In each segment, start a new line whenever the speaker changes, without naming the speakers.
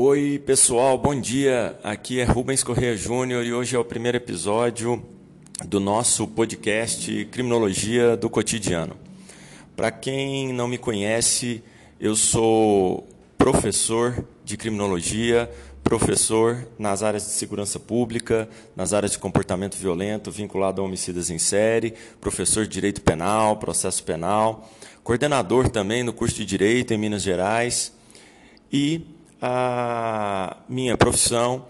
Oi, pessoal, bom dia. Aqui é Rubens Correia Júnior e hoje é o primeiro episódio do nosso podcast Criminologia do Cotidiano. Para quem não me conhece, eu sou professor de criminologia, professor nas áreas de segurança pública, nas áreas de comportamento violento vinculado a homicídios em série, professor de direito penal, processo penal, coordenador também no curso de direito em Minas Gerais e a minha profissão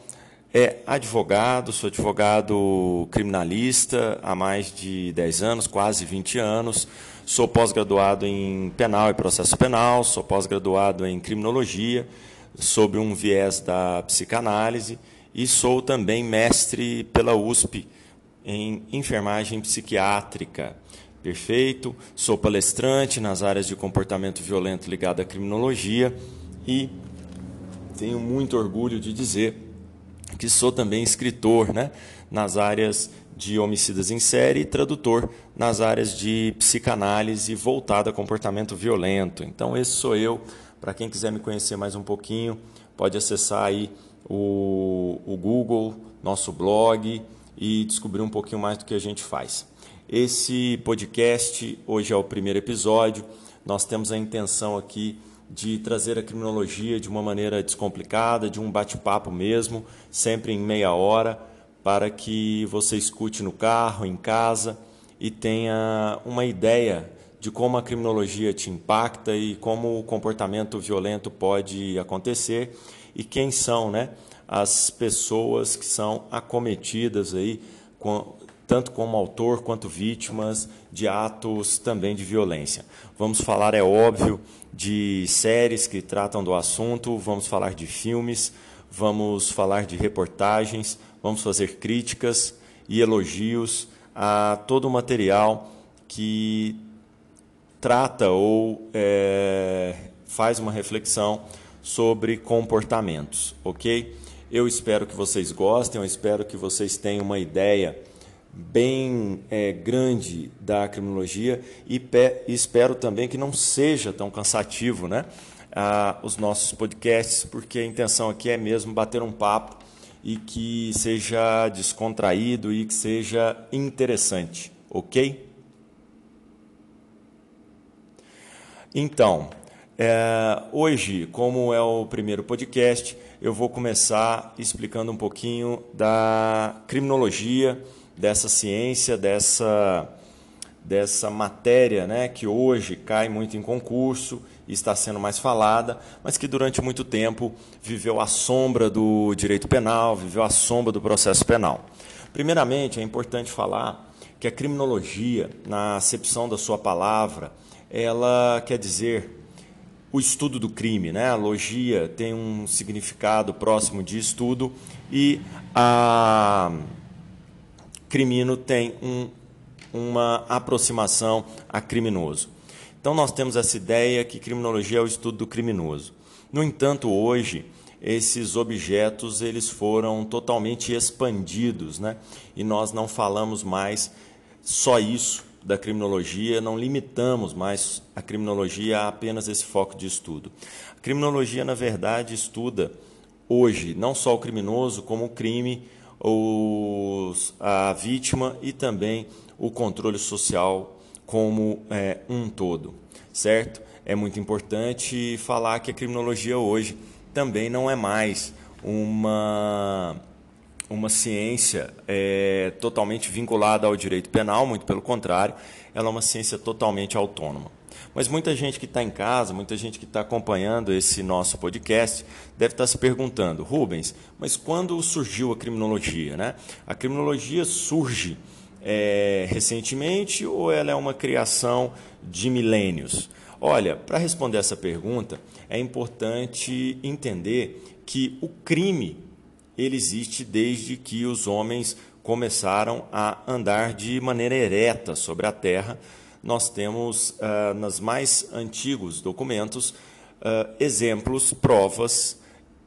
é advogado, sou advogado criminalista há mais de 10 anos, quase 20 anos. Sou pós-graduado em penal e processo penal, sou pós-graduado em criminologia, sob um viés da psicanálise, e sou também mestre pela USP em enfermagem psiquiátrica. Perfeito? Sou palestrante nas áreas de comportamento violento ligado à criminologia e tenho muito orgulho de dizer que sou também escritor né, nas áreas de homicidas em série e tradutor nas áreas de psicanálise voltada a comportamento violento. Então, esse sou eu. Para quem quiser me conhecer mais um pouquinho, pode acessar aí o, o Google, nosso blog e descobrir um pouquinho mais do que a gente faz. Esse podcast hoje é o primeiro episódio. Nós temos a intenção aqui de trazer a criminologia de uma maneira descomplicada, de um bate-papo mesmo, sempre em meia hora, para que você escute no carro, em casa e tenha uma ideia de como a criminologia te impacta e como o comportamento violento pode acontecer e quem são, né, as pessoas que são acometidas aí tanto como autor quanto vítimas de atos também de violência. Vamos falar, é óbvio, de séries que tratam do assunto, vamos falar de filmes, vamos falar de reportagens, vamos fazer críticas e elogios a todo o material que trata ou é, faz uma reflexão sobre comportamentos, ok? Eu espero que vocês gostem, eu espero que vocês tenham uma ideia bem é, grande da criminologia e, pe, espero também que não seja tão cansativo né, os nossos podcasts, porque a intenção aqui é mesmo bater um papo e que seja descontraído e que seja interessante, ok? Então, é, hoje, como é o primeiro podcast, eu vou começar explicando um pouquinho da criminologia dessa ciência, dessa, dessa matéria né, que hoje cai muito em concurso e está sendo mais falada, mas que durante muito tempo viveu à sombra do direito penal, viveu à sombra do processo penal. Primeiramente, é importante falar que a criminologia, na acepção da sua palavra, ela quer dizer o estudo do crime, né? A logia tem um significado próximo de estudo e a crimino tem um, uma aproximação a criminoso. Então nós temos essa ideia que criminologia é o estudo do criminoso. No entanto, hoje esses objetos eles foram totalmente expandidos, né? E nós não falamos mais só isso da criminologia, não limitamos mais a criminologia a apenas esse foco de estudo. A criminologia, na verdade, estuda hoje não só o criminoso, como o crime os, a vítima e também o controle social como é, um todo, certo? É muito importante falar que a criminologia hoje também não é mais uma, uma ciência é, totalmente vinculada ao direito penal, muito pelo contrário, ela é uma ciência totalmente autônoma. Mas muita gente que está em casa, muita gente que está acompanhando esse nosso podcast, deve estar tá se perguntando, Rubens, mas quando surgiu a criminologia? Né? A criminologia surge é, recentemente ou ela é uma criação de milênios? Olha, para responder essa pergunta, é importante entender que o crime ele existe desde que os homens começaram a andar de maneira ereta sobre a terra nós temos, uh, nos mais antigos documentos, uh, exemplos, provas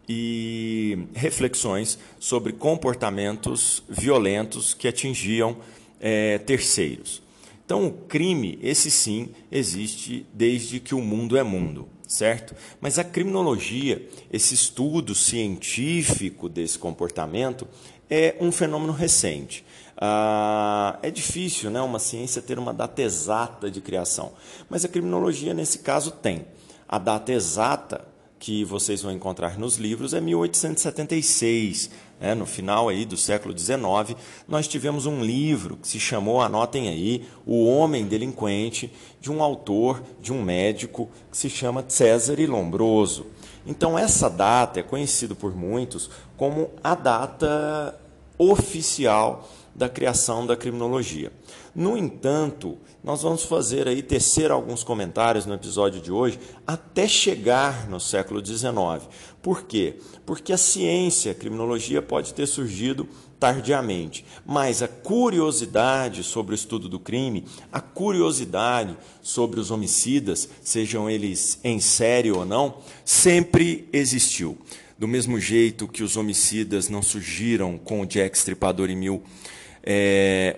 e reflexões sobre comportamentos violentos que atingiam eh, terceiros. Então, o crime, esse sim, existe desde que o mundo é mundo, certo? Mas a criminologia, esse estudo científico desse comportamento, é um fenômeno recente. Ah, é difícil né, uma ciência ter uma data exata de criação, mas a criminologia, nesse caso, tem. A data exata que vocês vão encontrar nos livros é 1876. Né? No final aí do século XIX, nós tivemos um livro que se chamou, anotem aí, O Homem Delinquente, de um autor, de um médico, que se chama Cesare Lombroso. Então, essa data é conhecida por muitos como a data oficial da criação da criminologia. No entanto, nós vamos fazer aí tecer alguns comentários no episódio de hoje até chegar no século XIX. Por quê? Porque a ciência, a criminologia pode ter surgido tardiamente, mas a curiosidade sobre o estudo do crime, a curiosidade sobre os homicidas, sejam eles em série ou não, sempre existiu. Do mesmo jeito que os homicidas não surgiram com o Jack Stripador em 1888, é,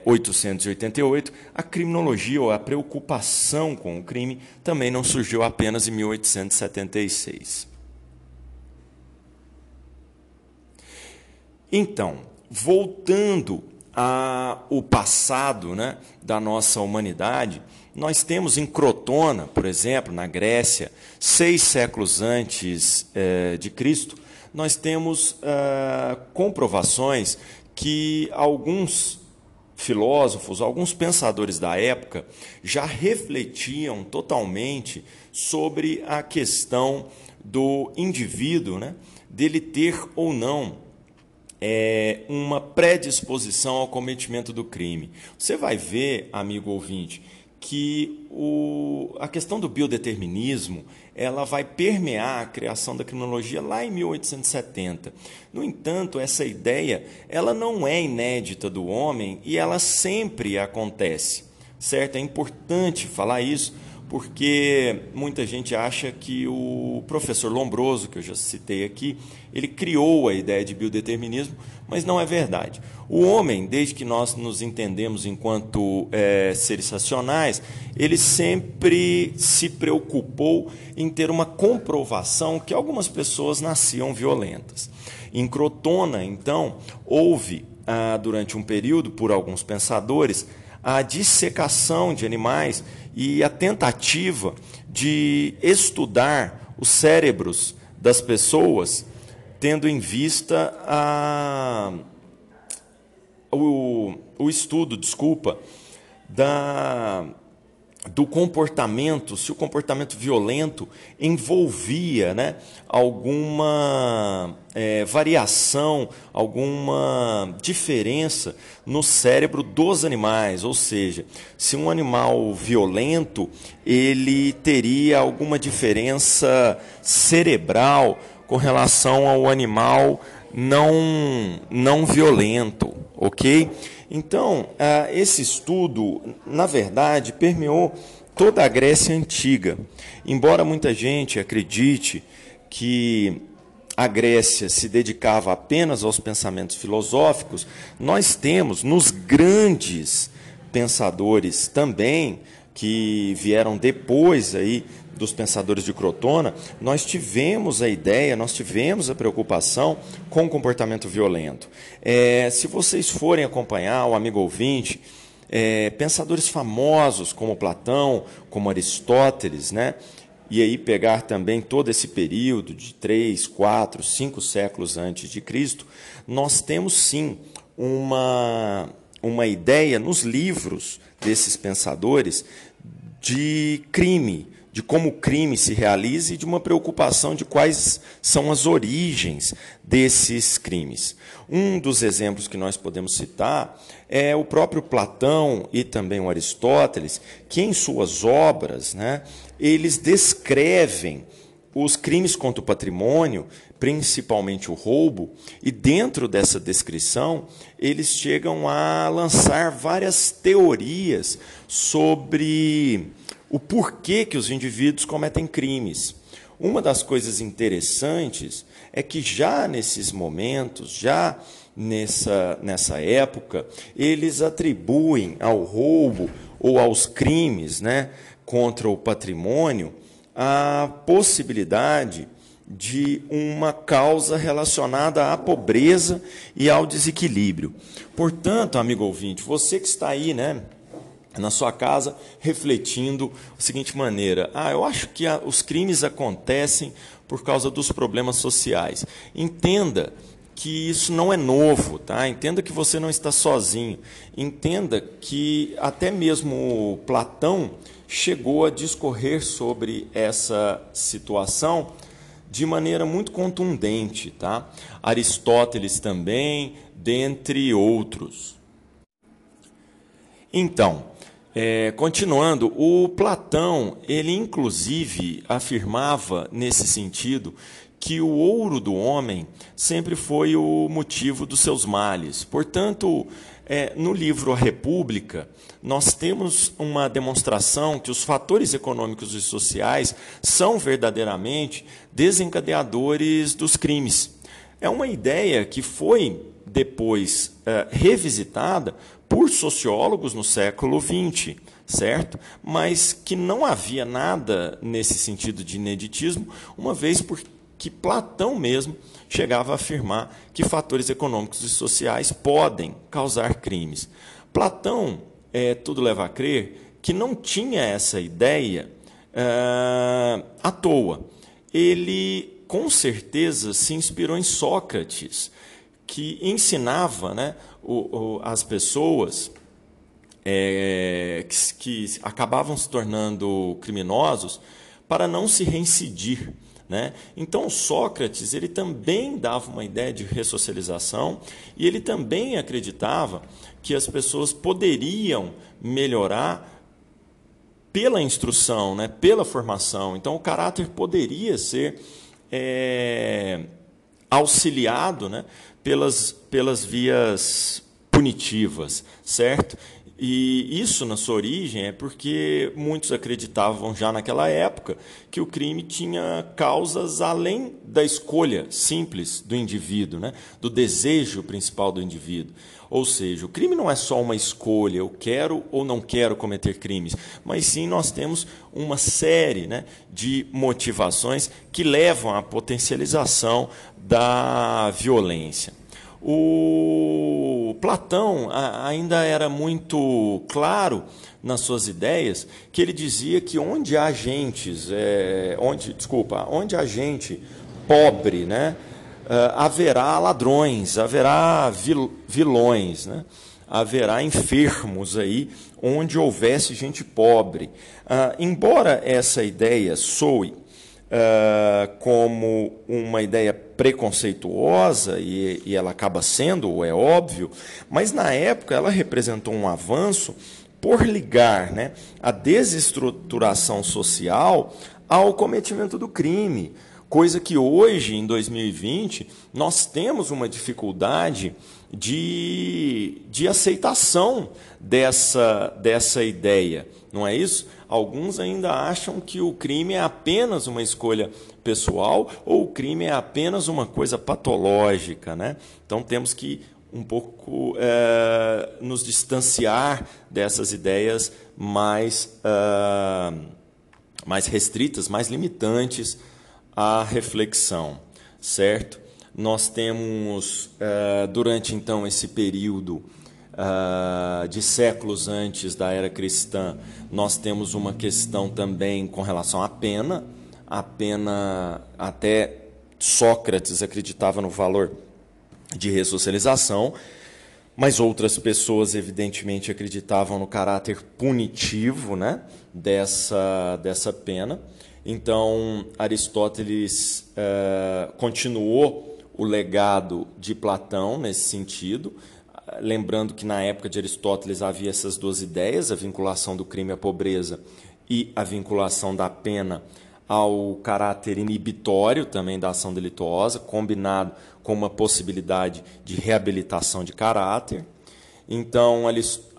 a criminologia ou a preocupação com o crime também não surgiu apenas em 1876. Então, voltando ao passado né, da nossa humanidade, nós temos em Crotona, por exemplo, na Grécia, seis séculos antes eh, de Cristo, nós temos ah, comprovações que alguns filósofos, alguns pensadores da época já refletiam totalmente sobre a questão do indivíduo, né, dele ter ou não é, uma predisposição ao cometimento do crime. Você vai ver, amigo ouvinte, que o, a questão do biodeterminismo ela vai permear a criação da criminologia lá em 1870. No entanto, essa ideia ela não é inédita do homem e ela sempre acontece, certo? É importante falar isso porque muita gente acha que o professor Lombroso, que eu já citei aqui, ele criou a ideia de biodeterminismo, mas não é verdade. O homem, desde que nós nos entendemos enquanto é, seres racionais, ele sempre se preocupou em ter uma comprovação que algumas pessoas nasciam violentas. Em Crotona, então, houve, ah, durante um período, por alguns pensadores, a dissecação de animais e a tentativa de estudar os cérebros das pessoas, tendo em vista a, o, o estudo, desculpa, da do comportamento, se o comportamento violento envolvia né, alguma é, variação, alguma diferença no cérebro dos animais, ou seja, se um animal violento ele teria alguma diferença cerebral com relação ao animal não não violento, ok? Então, ah, esse estudo, na verdade, permeou toda a Grécia antiga. Embora muita gente acredite que a Grécia se dedicava apenas aos pensamentos filosóficos, nós temos nos grandes pensadores também que vieram depois aí dos pensadores de Crotona, nós tivemos a ideia, nós tivemos a preocupação com o comportamento violento. É, se vocês forem acompanhar o amigo ouvinte, é, pensadores famosos como Platão, como Aristóteles, né? e aí pegar também todo esse período de três, quatro, cinco séculos antes de Cristo, nós temos sim uma, uma ideia nos livros desses pensadores de crime, de como o crime se realiza e de uma preocupação de quais são as origens desses crimes. Um dos exemplos que nós podemos citar é o próprio Platão e também o Aristóteles, que em suas obras, né, eles descrevem os crimes contra o patrimônio, principalmente o roubo, e dentro dessa descrição, eles chegam a lançar várias teorias sobre o porquê que os indivíduos cometem crimes. Uma das coisas interessantes é que já nesses momentos, já nessa, nessa época, eles atribuem ao roubo ou aos crimes né, contra o patrimônio a possibilidade de uma causa relacionada à pobreza e ao desequilíbrio. Portanto, amigo ouvinte, você que está aí, né, na sua casa, refletindo da seguinte maneira: ah, eu acho que a, os crimes acontecem por causa dos problemas sociais. Entenda que isso não é novo, tá? Entenda que você não está sozinho. Entenda que até mesmo Platão chegou a discorrer sobre essa situação de maneira muito contundente, tá? Aristóteles também, dentre outros. Então, é, continuando, o Platão, ele inclusive afirmava nesse sentido que o ouro do homem sempre foi o motivo dos seus males. Portanto, é, no livro A República, nós temos uma demonstração que os fatores econômicos e sociais são verdadeiramente desencadeadores dos crimes. É uma ideia que foi depois é, revisitada por sociólogos no século XX, certo? Mas que não havia nada nesse sentido de ineditismo, uma vez porque que Platão mesmo chegava a afirmar que fatores econômicos e sociais podem causar crimes. Platão, é, tudo leva a crer, que não tinha essa ideia é, à toa. Ele, com certeza, se inspirou em Sócrates, que ensinava né, o, o, as pessoas é, que, que acabavam se tornando criminosos para não se reincidir. Né? Então, Sócrates ele também dava uma ideia de ressocialização e ele também acreditava que as pessoas poderiam melhorar pela instrução, né? pela formação. Então, o caráter poderia ser é, auxiliado né? Pelas, pelas vias punitivas, certo? E isso, na sua origem, é porque muitos acreditavam já naquela época que o crime tinha causas além da escolha simples do indivíduo, né? do desejo principal do indivíduo. Ou seja, o crime não é só uma escolha, eu quero ou não quero cometer crimes, mas sim nós temos uma série né, de motivações que levam à potencialização da violência. O Platão ainda era muito claro nas suas ideias que ele dizia que onde há gentes, é, onde, desculpa, onde há gente pobre, né, é, haverá ladrões, haverá vil, vilões, né, haverá enfermos aí onde houvesse gente pobre. Ah, embora essa ideia soe uh, como uma ideia preconceituosa, e, e ela acaba sendo, é óbvio, mas na época ela representou um avanço por ligar né, a desestruturação social ao cometimento do crime. Coisa que hoje, em 2020, nós temos uma dificuldade de, de aceitação dessa, dessa ideia, não é isso? Alguns ainda acham que o crime é apenas uma escolha pessoal ou o crime é apenas uma coisa patológica. Né? Então temos que um pouco é, nos distanciar dessas ideias mais, é, mais restritas, mais limitantes à reflexão, certo? Nós temos, é, durante então esse período, uh, de séculos antes da era cristã, nós temos uma questão também com relação à pena. A pena, até Sócrates acreditava no valor de ressocialização, mas outras pessoas, evidentemente, acreditavam no caráter punitivo né, dessa, dessa pena. Então, Aristóteles uh, continuou o legado de Platão nesse sentido, lembrando que na época de Aristóteles havia essas duas ideias, a vinculação do crime à pobreza e a vinculação da pena ao caráter inibitório também da ação delituosa, combinado com uma possibilidade de reabilitação de caráter. Então,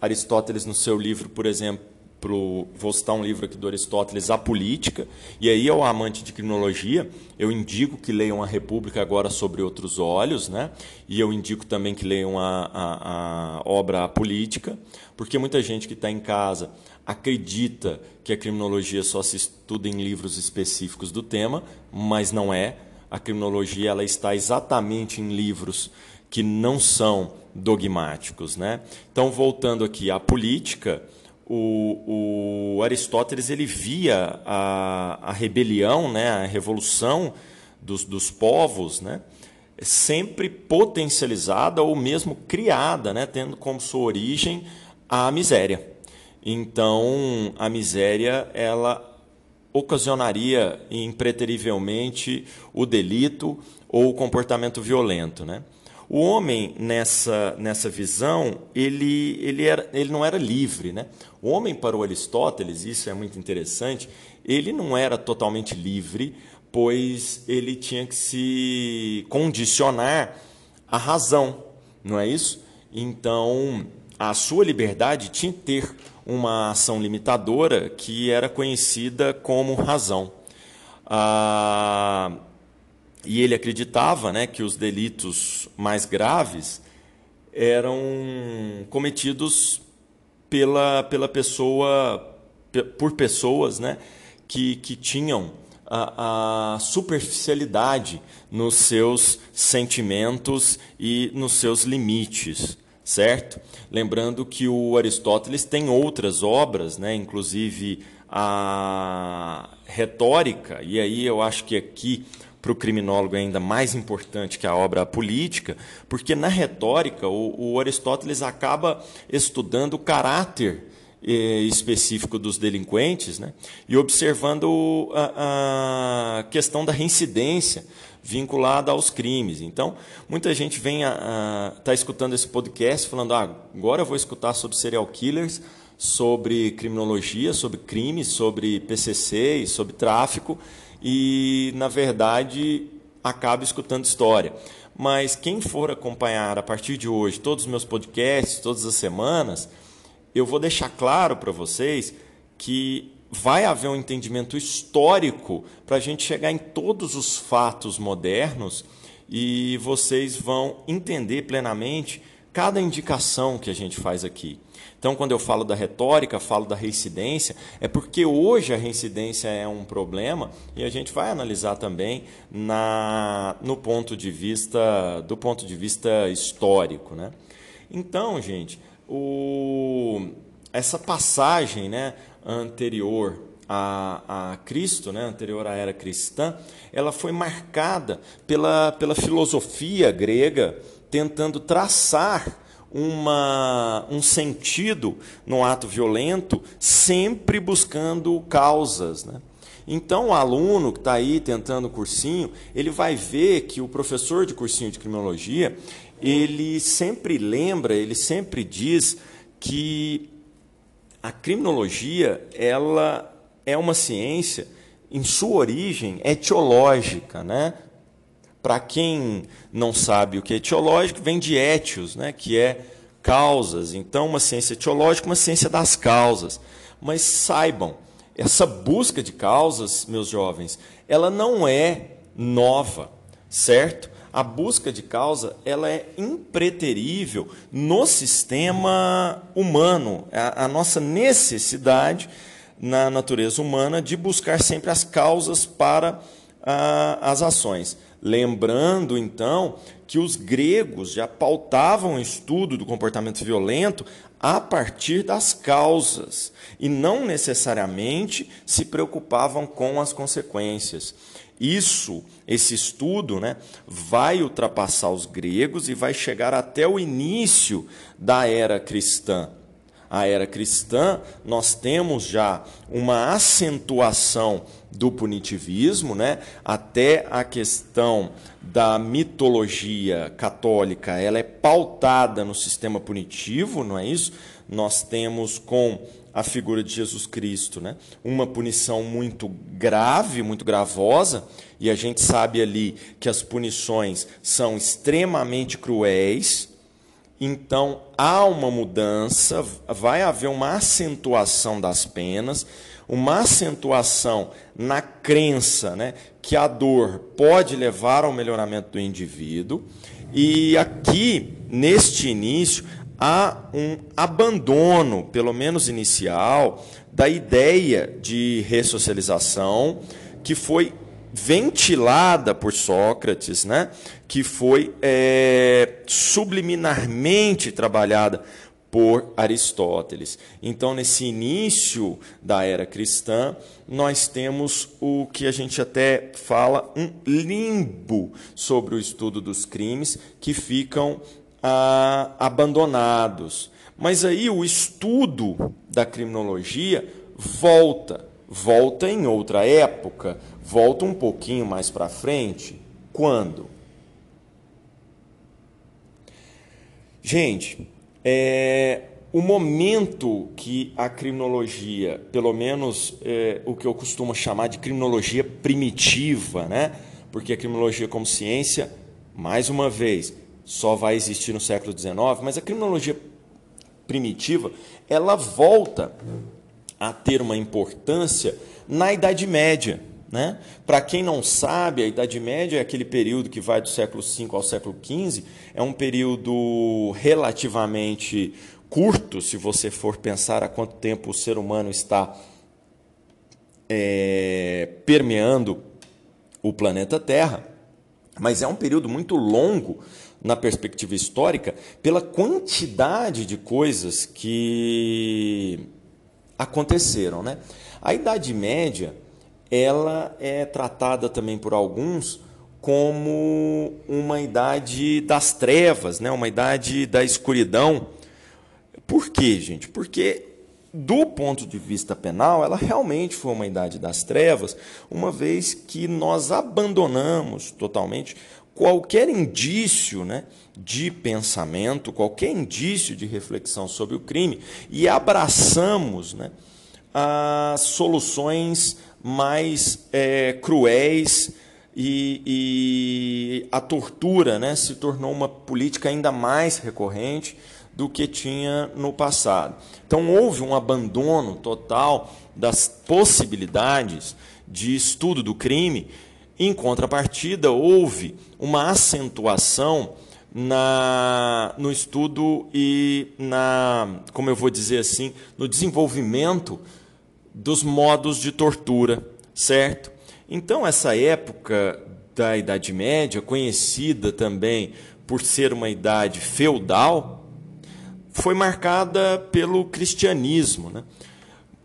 Aristóteles, no seu livro, por exemplo, pro, vou citar um livro aqui do Aristóteles, A Política, e aí ao amante de criminologia, eu indico que leiam A República agora sobre outros olhos, né? e eu indico também que leiam a, a, a obra A Política, porque muita gente que está em casa acredita que a criminologia só se estuda em livros específicos do tema, mas não é. A criminologia ela está exatamente em livros que não são dogmáticos. Né? Então, voltando aqui à política, o, o Aristóteles ele via a, a rebelião, né, a revolução dos, dos povos, né, sempre potencializada ou mesmo criada, né, tendo como sua origem a miséria. Então, a miséria ela ocasionaria impreterivelmente o delito ou o comportamento violento, né? O homem nessa, nessa visão, ele, ele, era, ele não era livre. Né? O homem, para o Aristóteles, isso é muito interessante, ele não era totalmente livre, pois ele tinha que se condicionar à razão, não é isso? Então, a sua liberdade tinha que ter uma ação limitadora que era conhecida como razão. Ah, e ele acreditava né, que os delitos mais graves eram cometidos pela, pela pessoa, por pessoas né, que, que tinham a, a superficialidade nos seus sentimentos e nos seus limites certo? Lembrando que o Aristóteles tem outras obras, né, inclusive a retórica, e aí eu acho que aqui para o criminólogo é ainda mais importante que a obra política, porque na retórica o, o Aristóteles acaba estudando o caráter eh, específico dos delinquentes né? e observando a, a, questão da reincidência vinculada aos crimes. Então, muita gente vem está escutando esse podcast falando, ah, agora eu vou escutar sobre serial killers, sobre criminologia, sobre crimes, sobre PCC e sobre tráfico, e, na verdade, acaba escutando história. Mas quem for acompanhar a partir de hoje todos os meus podcasts, todas as semanas, eu vou deixar claro para vocês que vai haver um entendimento histórico para a gente chegar em todos os fatos modernos e vocês vão entender plenamente cada indicação que a gente faz aqui. Então, quando eu falo da retórica, falo da reincidência, é porque hoje a reincidência é um problema e a gente vai analisar também na, no ponto de vista do ponto de vista histórico, né? Então, gente, o, essa passagem, né, anterior a, a, Cristo, né, anterior à era cristã, ela foi marcada pela, pela filosofia grega tentando traçar uma, um sentido no ato violento, sempre buscando causas. Né? Então, o aluno que está aí tentando cursinho, ele vai ver que o professor de cursinho de criminologia, ele sempre lembra, ele sempre diz que a criminologia ela é uma ciência em sua origem etiológica, né? Para quem não sabe o que é etiológico, vem de etios, né, que é causas. Então, uma ciência etiológica, uma ciência das causas. Mas saibam, essa busca de causas, meus jovens, ela não é nova, certo? A busca de causa, ela é impreterível no sistema humano, a, a nossa necessidade na natureza humana de buscar sempre as causas para ah, as ações. Lembrando, então, que os gregos já pautavam o estudo do comportamento violento a partir das causas e não necessariamente se preocupavam com as consequências. Isso, esse estudo, né, vai ultrapassar os gregos e vai chegar até o início da era cristã a era cristã, nós temos já uma acentuação do punitivismo, né? até a questão da mitologia católica, ela é pautada no sistema punitivo, não é isso? Nós temos com a figura de Jesus Cristo, né? Uma punição muito grave, muito gravosa, e a gente sabe ali que as punições são extremamente cruéis, então há uma mudança, vai haver uma acentuação das penas, uma acentuação na crença né, que a dor pode levar ao melhoramento do indivíduo. E aqui, neste início, há um abandono, pelo menos inicial, da ideia de ressocialização que foi ventilada por Sócrates, né? que foi é, subliminarmente trabalhada por Aristóteles. Então, nesse início da era cristã, nós temos o que a gente até fala um limbo sobre o estudo dos crimes que ficam ah, abandonados. Mas aí o estudo da criminologia volta, volta em outra época, volta um pouquinho mais para frente. Quando? Gente, é, o momento que a criminologia, pelo menos é, o que eu costumo chamar de criminologia primitiva, né? porque a criminologia como ciência, mais uma vez, só vai existir no século XIX, mas a criminologia primitiva, ela volta a ter uma importância na Idade Média. Né? Para quem não sabe, a Idade Média é aquele período que vai do século V ao século XV, é um período relativamente curto, se você for pensar há quanto tempo o ser humano está é, permeando o planeta Terra, mas é um período muito longo na perspectiva histórica pela quantidade de coisas que aconteceram. Né? A Idade Média ela é tratada também por alguns como uma idade das trevas, né? uma idade da escuridão. Por quê, gente? Porque do ponto de vista penal, ela realmente foi uma idade das trevas, uma vez que nós abandonamos totalmente qualquer indício né, de pensamento, qualquer indício de reflexão sobre o crime e abraçamos né, as soluções mais é, cruéis e, e, a tortura né, se tornou uma política ainda mais recorrente do que tinha no passado. Então houve um abandono total das possibilidades de estudo do crime em contrapartida, houve uma acentuação na, no estudo e na, como eu vou dizer assim, no desenvolvimento dos modos de tortura, certo? Então, essa época da Idade Média, conhecida também por ser uma idade feudal, foi marcada pelo cristianismo, né?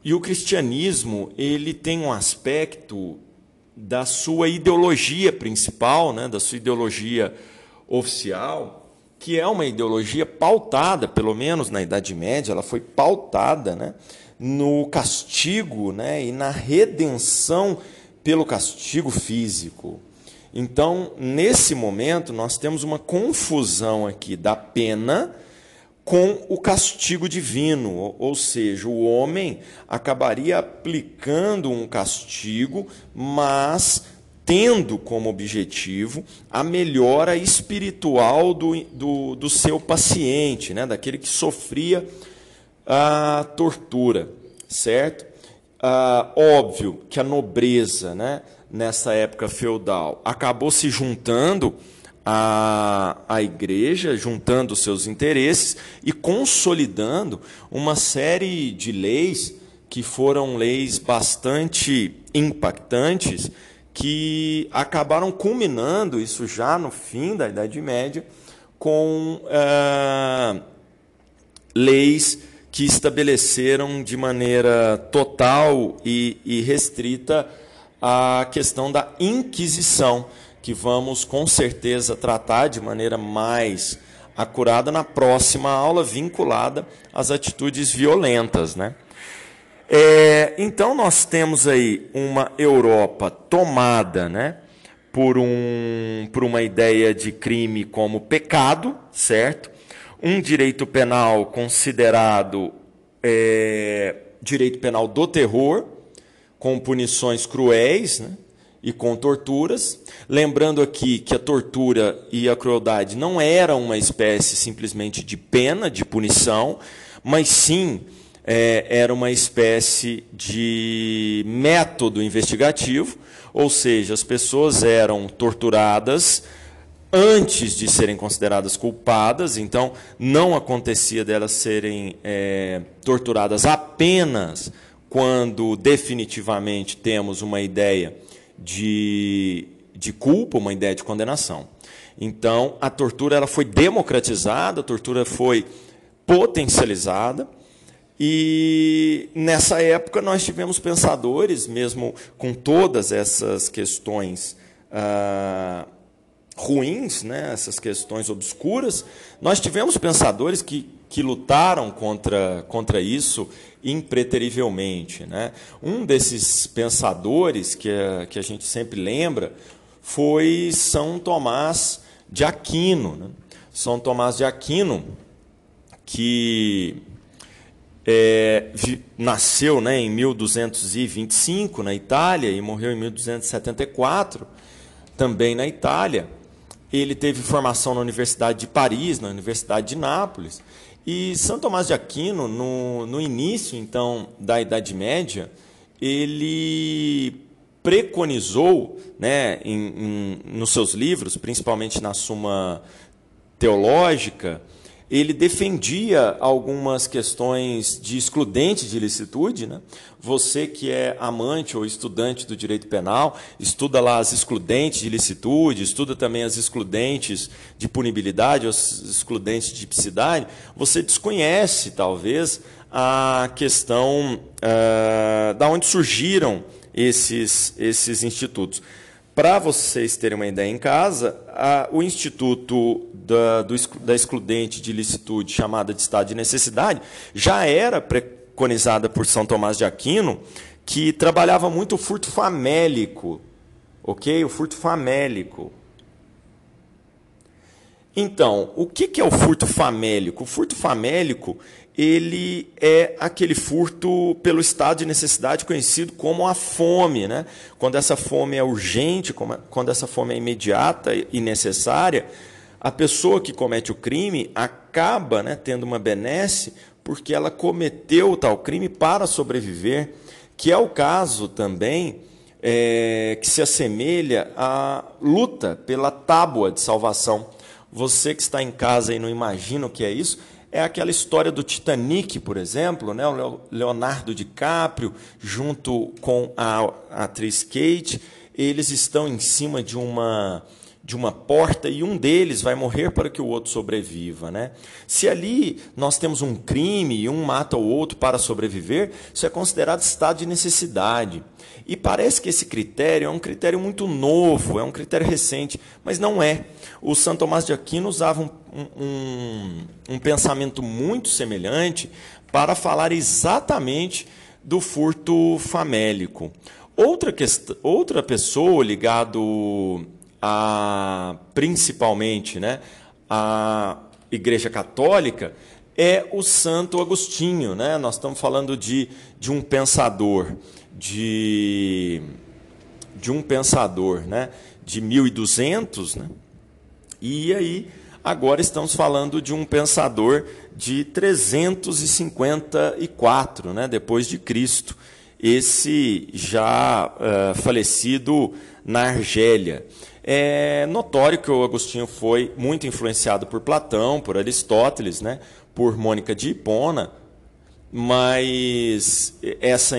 E o cristianismo ele tem um aspecto da sua ideologia principal, né, da sua ideologia oficial, que é uma ideologia pautada, pelo menos na Idade Média, ela foi pautada né, no castigo né, e na redenção pelo castigo físico. Então, nesse momento, nós temos uma confusão aqui da pena com o castigo divino, ou seja, o homem acabaria aplicando um castigo, mas tendo como objetivo a melhora espiritual do, do, do seu paciente, né? daquele que sofria a tortura, certo? Ah, óbvio que a nobreza, né, nessa época feudal, acabou se juntando a, a igreja, juntando seus interesses e consolidando uma série de leis que foram leis bastante impactantes, que acabaram culminando, isso já no fim da Idade Média, com é, leis que estabeleceram de maneira total e, e restrita a questão da Inquisição que vamos com certeza tratar de maneira mais acurada na próxima aula, vinculada às atitudes violentas. Né? É, então, nós temos aí uma Europa tomada né, por, um, por uma ideia de crime como pecado, certo? Um direito penal considerado é, direito penal do terror, com punições cruéis, né? e com torturas. Lembrando aqui que a tortura e a crueldade não eram uma espécie simplesmente de pena, de punição, mas sim é, era uma espécie de método investigativo, ou seja, as pessoas eram torturadas antes de serem consideradas culpadas, então não acontecia delas serem é, torturadas apenas quando definitivamente temos uma ideia de, de culpa, uma ideia de condenação. Então, a tortura ela foi democratizada, a tortura foi potencializada, e nessa época nós tivemos pensadores, mesmo com todas essas questões ah, ruins, né, essas questões obscuras, nós tivemos pensadores que, que lutaram contra, contra isso impreterivelmente. Né? Um desses pensadores que a, que a gente sempre lembra foi São Tomás de Aquino. Né? São Tomás de Aquino, que é, nasceu né, em 1225 na Itália e morreu em 1274 também na Itália. Ele teve formação na Universidade de Paris, na Universidade de Nápoles. E São Tomás de Aquino, no, no início então da Idade Média, ele preconizou, né, em, em, nos seus livros, principalmente na Suma Teológica, ele defendia algumas questões de excludente de ilicitude. Né? Você que é amante ou estudante do direito penal, estuda lá as excludentes de ilicitude, estuda também as excludentes de punibilidade, as excludentes de tipicidade, você desconhece, talvez, a questão uh, da onde surgiram esses, esses institutos. Para vocês terem uma ideia em casa, a, o Instituto da, do, da Excludente de Licitude, chamada de Estado de Necessidade, já era preconizada por São Tomás de Aquino, que trabalhava muito o furto famélico. Ok? O furto famélico. Então, o que é o furto famélico? O furto famélico ele é aquele furto pelo estado de necessidade conhecido como a fome. Né? Quando essa fome é urgente, quando essa fome é imediata e necessária, a pessoa que comete o crime acaba né, tendo uma benesse porque ela cometeu tal crime para sobreviver, que é o caso também é, que se assemelha à luta pela tábua de salvação. Você que está em casa e não imagina o que é isso, é aquela história do Titanic, por exemplo, né? o Leonardo DiCaprio, junto com a atriz Kate, eles estão em cima de uma de uma porta e um deles vai morrer para que o outro sobreviva. Né? Se ali nós temos um crime e um mata o outro para sobreviver, isso é considerado estado de necessidade. E parece que esse critério é um critério muito novo, é um critério recente, mas não é. O Santo Tomás de Aquino usava um, um, um pensamento muito semelhante para falar exatamente do furto famélico. Outra, questão, outra pessoa ligado a principalmente, né, a Igreja Católica é o Santo Agostinho, né? Nós estamos falando de, de um pensador de de um pensador, né, de 1200, né? E aí agora estamos falando de um pensador de 354, né, depois de Cristo. Esse já uh, falecido na Argélia. É notório que o Agostinho foi muito influenciado por Platão, por Aristóteles, né, por Mônica de Hipona, mas essa,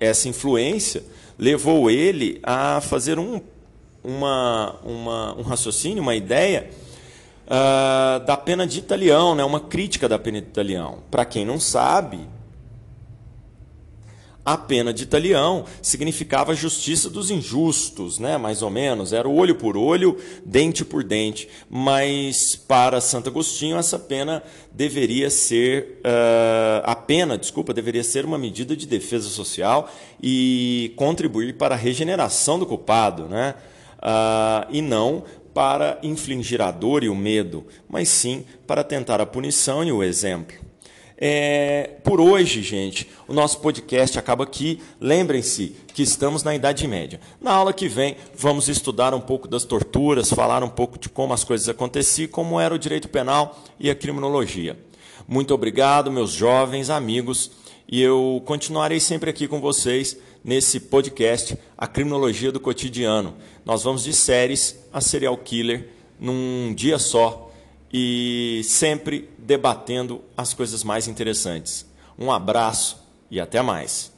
essa influência levou ele a fazer um, uma, uma, um raciocínio, uma ideia uh, da pena de Italião, né, uma crítica da pena de Italião. Para quem não sabe, a pena de talião significava a justiça dos injustos, né? mais ou menos. Era olho por olho, dente por dente. Mas para Santo Agostinho, essa pena deveria ser. Uh, a pena, desculpa, deveria ser uma medida de defesa social e contribuir para a regeneração do culpado, né? Uh, e não para infligir a dor e o medo, mas sim para tentar a punição e o exemplo. É, por hoje, gente, o nosso podcast acaba aqui. Lembrem-se que estamos na Idade Média. Na aula que vem, vamos estudar um pouco das torturas, falar um pouco de como as coisas aconteciam, como era o direito penal e a criminologia. Muito obrigado, meus jovens amigos, e eu continuarei sempre aqui com vocês nesse podcast, A Criminologia do Cotidiano. Nós vamos de séries a serial killer num dia só e sempre debatendo as coisas mais interessantes. Um abraço e até mais.